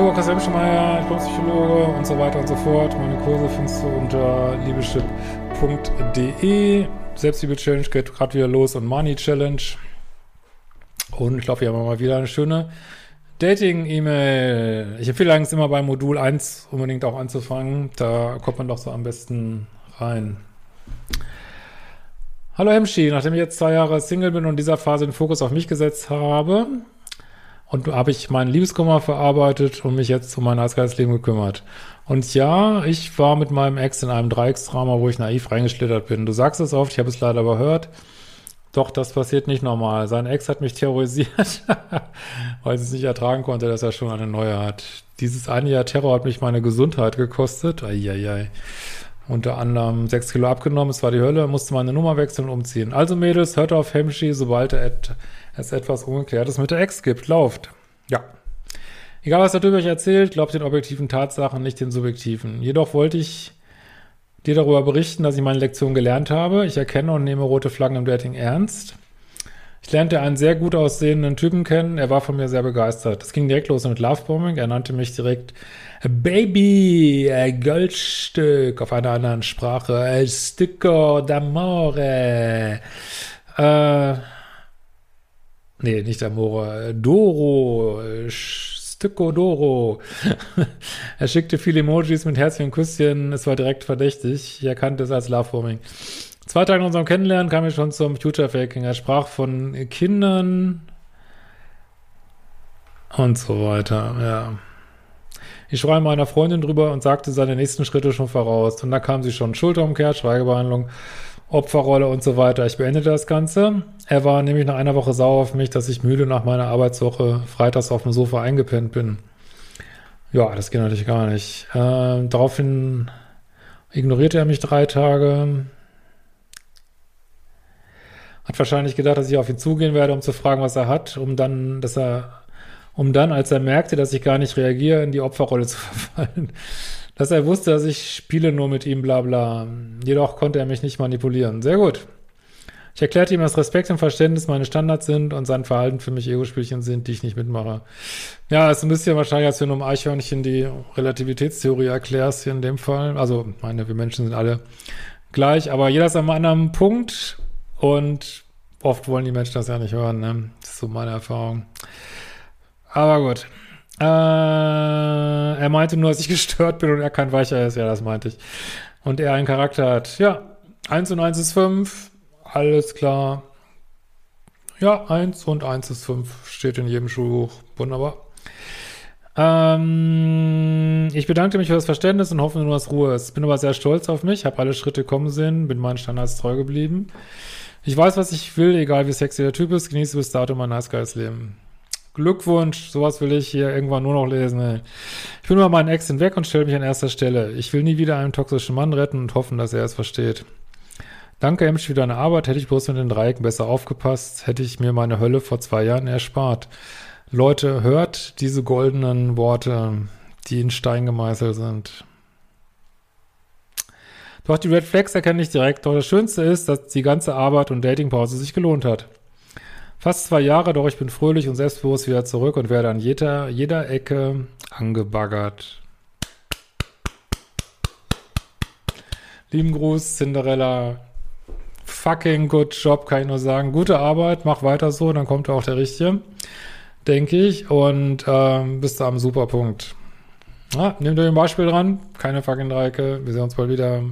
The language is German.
Markus Hemschmeier, Psychologe und so weiter und so fort. Meine Kurse findest du unter liebeschip.de. Selbstliebe-Challenge geht gerade wieder los und Money-Challenge. Und ich glaube, wir haben mal wieder eine schöne Dating-E-Mail. Ich empfehle eigentlich immer bei Modul 1 unbedingt auch anzufangen. Da kommt man doch so am besten rein. Hallo Hemschi, nachdem ich jetzt zwei Jahre Single bin und in dieser Phase den Fokus auf mich gesetzt habe, und habe ich meinen Liebeskummer verarbeitet und mich jetzt um mein Leben gekümmert. Und ja, ich war mit meinem Ex in einem Dreiecksdrama, wo ich naiv reingeschlittert bin. Du sagst es oft, ich habe es leider überhört. Doch, das passiert nicht normal. Sein Ex hat mich terrorisiert, weil sie es nicht ertragen konnte, dass er schon eine neue hat. Dieses eine Jahr Terror hat mich meine Gesundheit gekostet. Eieiei. Unter anderem sechs Kilo abgenommen, es war die Hölle, musste meine Nummer wechseln und umziehen. Also Mädels, hört auf Hemschi, sobald es etwas Ungeklärtes mit der Ex gibt. Lauft. Ja. Egal, was der Typ euch erzählt, glaubt den objektiven Tatsachen, nicht den subjektiven. Jedoch wollte ich dir darüber berichten, dass ich meine Lektion gelernt habe. Ich erkenne und nehme rote Flaggen im Dating ernst. Ich lernte einen sehr gut aussehenden Typen kennen. Er war von mir sehr begeistert. Es ging direkt los mit Lovebombing. Er nannte mich direkt Baby, Goldstück auf einer anderen Sprache. Stücko d'amore. Äh, Nee, nicht Amore. Doro. Stücko Doro. er schickte viele Emojis mit Herzchen und Küsschen. Es war direkt verdächtig. Ich erkannte es als Lovebombing. Zwei Tage nach unserem Kennenlernen kam ich schon zum Future Faking. Er sprach von Kindern und so weiter, ja. Ich schreibe meiner Freundin drüber und sagte seine nächsten Schritte schon voraus. Und da kam sie schon Schulterumkehr, Schweigebehandlung Opferrolle und so weiter. Ich beendete das Ganze. Er war nämlich nach einer Woche sauer auf mich, dass ich müde nach meiner Arbeitswoche freitags auf dem Sofa eingepennt bin. Ja, das geht natürlich gar nicht. Äh, daraufhin ignorierte er mich drei Tage. Hat wahrscheinlich gedacht, dass ich auf ihn zugehen werde, um zu fragen, was er hat, um dann, dass er, um dann, als er merkte, dass ich gar nicht reagiere, in die Opferrolle zu verfallen dass er wusste, dass ich spiele nur mit ihm, bla bla. Jedoch konnte er mich nicht manipulieren. Sehr gut. Ich erklärte ihm, dass Respekt und Verständnis meine Standards sind und sein Verhalten für mich Ego-Spielchen sind, die ich nicht mitmache. Ja, ist ein bisschen wahrscheinlich, als wenn du um Eichhörnchen die Relativitätstheorie erklärst, hier in dem Fall. Also, meine, wir Menschen sind alle gleich, aber jeder ist am anderen Punkt und oft wollen die Menschen das ja nicht hören, ne? Das ist so meine Erfahrung. Aber gut. Äh, er meinte nur, dass ich gestört bin und er kein Weicher ist. Ja, das meinte ich. Und er einen Charakter hat. Ja, 1 und 1 ist 5. Alles klar. Ja, 1 und 1 ist 5. Steht in jedem Schulbuch. Wunderbar. Ähm, ich bedanke mich für das Verständnis und hoffe nur, dass Ruhe ist. Bin aber sehr stolz auf mich, habe alle Schritte kommen sehen, bin meinen Standards treu geblieben. Ich weiß, was ich will, egal wie sexy der Typ ist, genieße bis dato mein nice geiles Leben. Glückwunsch, sowas will ich hier irgendwann nur noch lesen. Ey. Ich bin über meinen Ex hinweg und stelle mich an erster Stelle. Ich will nie wieder einen toxischen Mann retten und hoffen, dass er es versteht. Danke, Emsch, für deine Arbeit. Hätte ich bloß mit den Dreiecken besser aufgepasst, hätte ich mir meine Hölle vor zwei Jahren erspart. Leute, hört diese goldenen Worte, die in Stein gemeißelt sind. Doch die Red Flags erkenne ich direkt. Doch das Schönste ist, dass die ganze Arbeit und Datingpause sich gelohnt hat. Fast zwei Jahre, doch ich bin fröhlich und selbstbewusst wieder zurück und werde an jeder, jeder Ecke angebaggert. Lieben Gruß, Cinderella. Fucking good job, kann ich nur sagen. Gute Arbeit, mach weiter so, dann kommt auch der Richtige, denke ich. Und ähm, bist du am super Ja, nehmt euch ein Beispiel dran. Keine fucking Dreiecke. Wir sehen uns bald wieder.